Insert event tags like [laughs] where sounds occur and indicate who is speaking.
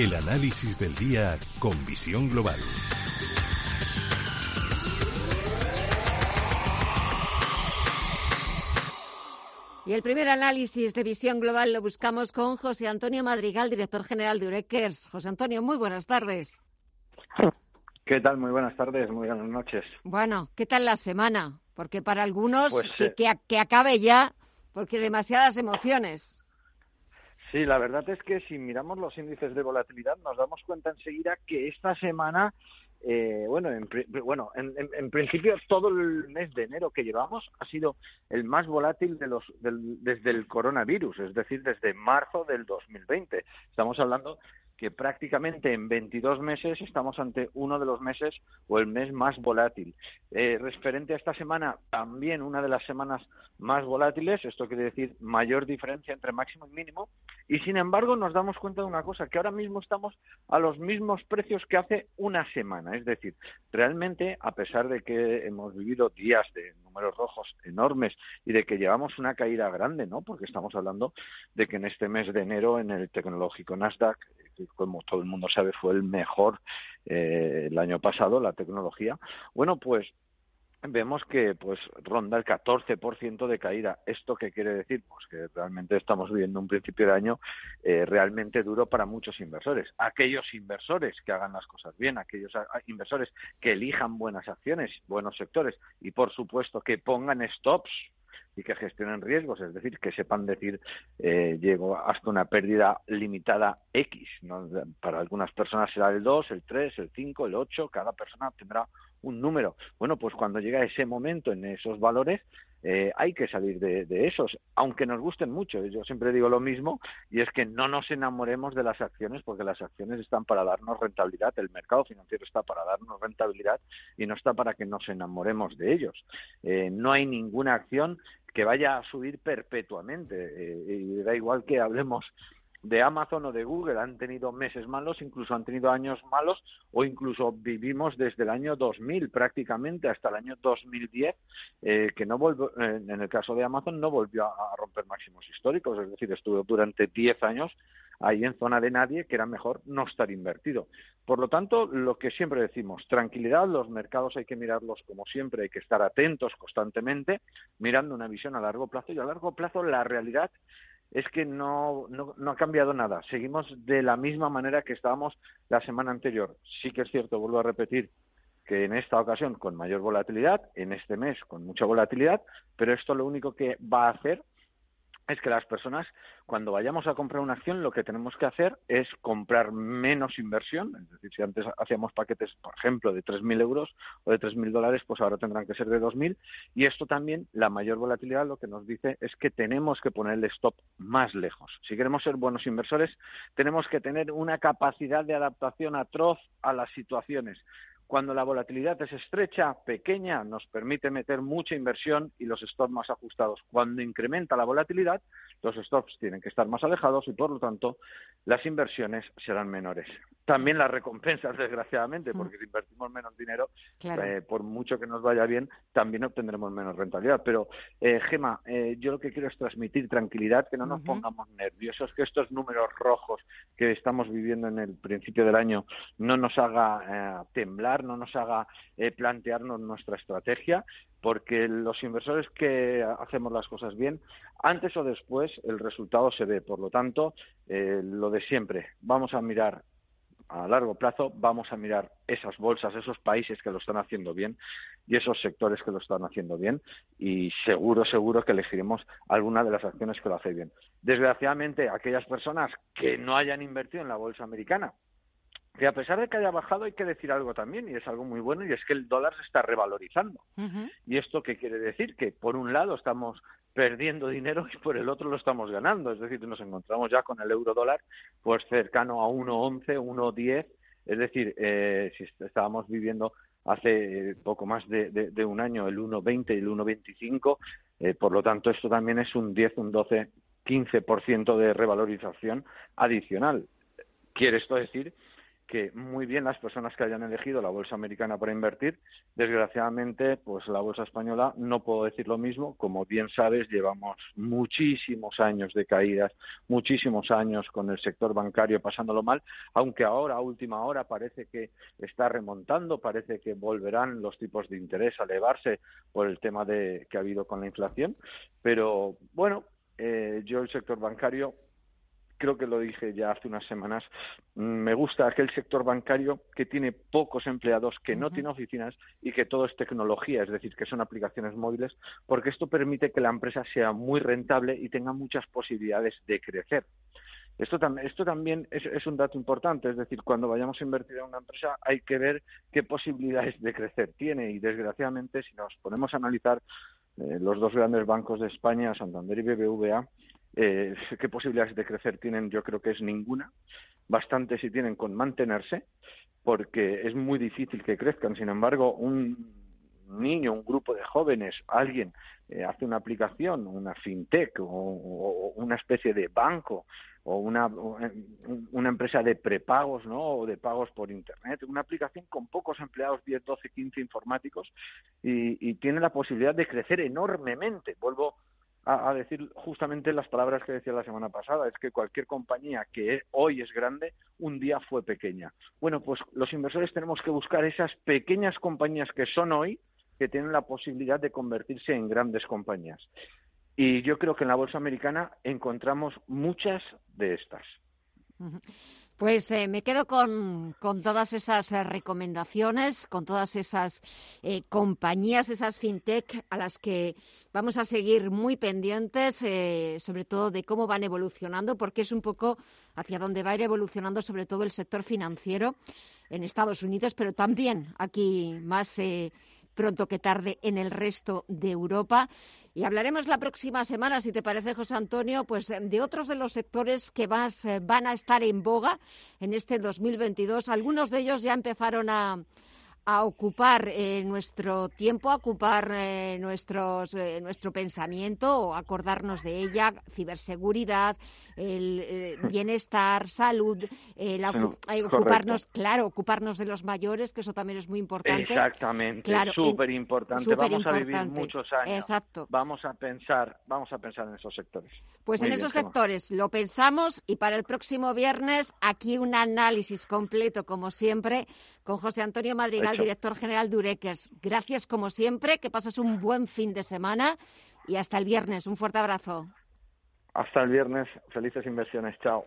Speaker 1: El análisis del día con visión global.
Speaker 2: Y el primer análisis de visión global lo buscamos con José Antonio Madrigal, director general de Urequers. José Antonio, muy buenas tardes.
Speaker 3: ¿Qué tal? Muy buenas tardes, muy buenas noches.
Speaker 2: Bueno, ¿qué tal la semana? Porque para algunos
Speaker 3: Pues,
Speaker 2: que,
Speaker 3: eh,
Speaker 2: que, que acabe ya, porque demasiadas emociones.
Speaker 3: Sí, la verdad es que si miramos los índices de volatilidad nos damos cuenta enseguida que esta semana, eh, bueno, en, bueno en, en- en principio todo el mes de enero que llevamos ha sido el más volátil de los, del- desde el coronavirus, es decir, desde marzo del 2020. Estamos hablando que prácticamente en 22 meses estamos ante uno de los meses o el mes más volátil. Eh, referente a esta semana, también una de las semanas más volátiles, esto quiere decir mayor diferencia entre máximo y mínimo, y sin embargo nos damos cuenta de una cosa, que ahora mismo estamos a los mismos precios que hace una semana. Es decir, realmente, a pesar de que hemos vivido días de números rojos enormes y de que llevamos una caída grande, ¿no? Porque estamos hablando de que en este mes de enero en el tecnológico Nasdaq, como todo el mundo sabe fue el mejor eh, el año pasado, la tecnología, bueno, pues vemos que pues ronda el 14% de caída. ¿Esto qué quiere decir? Pues que realmente estamos viviendo un principio de año eh, realmente duro para muchos inversores. Aquellos inversores que hagan las cosas bien, aquellos a- a- inversores que elijan buenas acciones, buenos sectores y por supuesto que pongan stops y que gestionen riesgos, es decir, que sepan decir eh, llego hasta una pérdida limitada X. ¿no? Para algunas personas será el 2, el 3, el 5, el 8, cada persona tendrá un número. Bueno, pues cuando llega ese momento en esos valores, eh, hay que salir de, esos, aunque nos gusten mucho. Yo siempre digo lo mismo, y es que no nos enamoremos de las acciones, porque las acciones están para darnos rentabilidad, el mercado financiero está para darnos rentabilidad y no está para que nos enamoremos de ellos. Eh, no hay ninguna acción que vaya a subir perpetuamente. Eh, y da igual que hablemos de Amazon o de Google, han tenido meses malos, incluso han tenido años malos, o incluso vivimos desde el año 2000 prácticamente hasta el año 2010, eh, que no volvió, en el caso de Amazon no volvió a, a romper máximos históricos, es decir, estuvo durante 10 años ahí en zona de nadie, que era mejor no estar invertido. Por lo tanto, lo que siempre decimos, tranquilidad, los mercados hay que mirarlos como siempre, hay que estar atentos constantemente, mirando una visión a largo plazo, y a largo plazo la realidad es que no, no, ha cambiado nada. Seguimos de la misma manera que estábamos la semana anterior. Sí que es cierto, vuelvo a repetir, que en esta ocasión con mayor volatilidad, en este mes con mucha volatilidad, pero esto lo único que va a hacer es que las personas, cuando vayamos a comprar una acción, lo que tenemos que hacer es comprar menos inversión. Es decir, si antes hacíamos paquetes, por ejemplo, de 3.000 euros o de 3.000 dólares, pues ahora tendrán que ser de 2.000. Y esto también, la mayor volatilidad, lo que nos dice es que tenemos que poner el stop más lejos. Si queremos ser buenos inversores, tenemos que tener una capacidad de adaptación atroz a las situaciones. Cuando la volatilidad es estrecha, pequeña, nos permite meter mucha inversión y los stops más ajustados. Cuando incrementa la volatilidad, los stops tienen que estar más alejados y, por lo tanto, las inversiones serán menores. También las recompensas, [laughs] desgraciadamente, porque si invertimos menos dinero,
Speaker 2: Claro.
Speaker 3: eh, por mucho que nos vaya bien, también obtendremos menos rentabilidad. Pero, eh, Gema, eh, yo lo que quiero es transmitir tranquilidad, que no nos pongamos nerviosos, que estos números rojos que estamos viviendo en el principio del año no nos haga eh, no nos haga eh, plantearnos nuestra estrategia, porque los inversores que hacemos las cosas bien, antes o después el resultado se ve. Por lo tanto, eh, lo de siempre, vamos a mirar a largo plazo vamos a mirar esas bolsas, esos países que lo están haciendo bien y esos sectores que lo están haciendo bien y seguro, seguro que elegiremos alguna de las acciones que lo hace bien. Desgraciadamente, aquellas personas que no hayan invertido en la bolsa americana, que a pesar de que haya bajado hay que decir algo también y es algo muy bueno y es que el dólar se está revalorizando. ¿Y esto qué quiere decir? Que por un lado estamos perdiendo dinero y por el otro lo estamos ganando. Es decir, nos encontramos ya con el euro dólar pues cercano a 1,11, 1,10. Es decir, eh, si est- estábamos viviendo hace poco más de, de- de un año el 1,20 y el 1,25, eh, por lo tanto esto también es un 10, un 12, 15% de revalorización adicional. Quiere esto decir que muy bien las personas que hayan elegido la bolsa americana para invertir. Desgraciadamente, pues la bolsa española no puedo decir lo mismo. Como bien sabes, llevamos muchísimos años de caídas, muchísimos años con el sector bancario pasándolo mal, aunque ahora, a última hora, parece que está remontando, parece que volverán los tipos de interés a elevarse por el tema de que ha habido con la inflación. Pero bueno, eh, yo el sector bancario creo que lo dije ya hace unas semanas, mm, me gusta aquel sector bancario que tiene pocos empleados, que no tiene oficinas y que todo es tecnología, es decir, que son aplicaciones móviles, porque esto permite que la empresa sea muy rentable y tenga muchas posibilidades de crecer. Esto, esto también es, un dato importante, es decir, cuando vayamos a invertir en una empresa hay que ver qué posibilidades de crecer tiene y desgraciadamente si nos ponemos a analizar eh, los dos grandes bancos de España, Santander y BBVA, eh, [laughs] ¿Qué posibilidades de crecer tienen? Yo creo que es ninguna. Bastante si tienen con mantenerse, porque es muy difícil que crezcan. Sin embargo, un niño, un grupo de jóvenes, alguien eh, hace una aplicación, una fintech o, una especie de banco o una, una empresa de prepagos ¿no? o de pagos por Internet, una aplicación con pocos empleados, 10, 12, 15 informáticos y, y tiene la posibilidad de crecer enormemente. Vuelvo a, decir justamente las palabras que decía la semana pasada, es que cualquier compañía que hoy es grande, un día fue pequeña. Bueno, pues los inversores tenemos que buscar esas pequeñas compañías que son hoy, que tienen la posibilidad de convertirse en grandes compañías. Y yo creo que en la bolsa americana encontramos muchas de estas.
Speaker 2: Pues eh, me quedo con, todas esas eh, recomendaciones, con todas esas eh, compañías, esas fintech a las que vamos a seguir muy pendientes, sobre todo de cómo van evolucionando, porque es un poco hacia dónde va a ir evolucionando sobre todo el sector financiero en Estados Unidos, pero también aquí más pronto que tarde en el resto de Europa. Y hablaremos la próxima semana, si te parece, José Antonio, pues de otros de los sectores que más eh, van a estar en boga en este 2022. Algunos de ellos ya empezaron a, a ocupar eh, nuestro tiempo, a ocupar eh, nuestros, eh, nuestro pensamiento o acordarnos de ella, ciberseguridad, el bienestar, salud, ocuparnos, claro, ocuparnos de los mayores, que eso también es muy importante.
Speaker 3: Exactamente, súper importante. Vamos a vivir muchos años. Exacto. Vamos a pensar, vamos a pensar en esos sectores.
Speaker 2: Pues en esos sectores lo pensamos y para el próximo viernes aquí un análisis completo, como siempre, con José Antonio Madrigal, director general de Urequers. Gracias como siempre, que pases un buen fin de semana y hasta el viernes. Un fuerte abrazo.
Speaker 3: Hasta el viernes. Felices inversiones. Chao.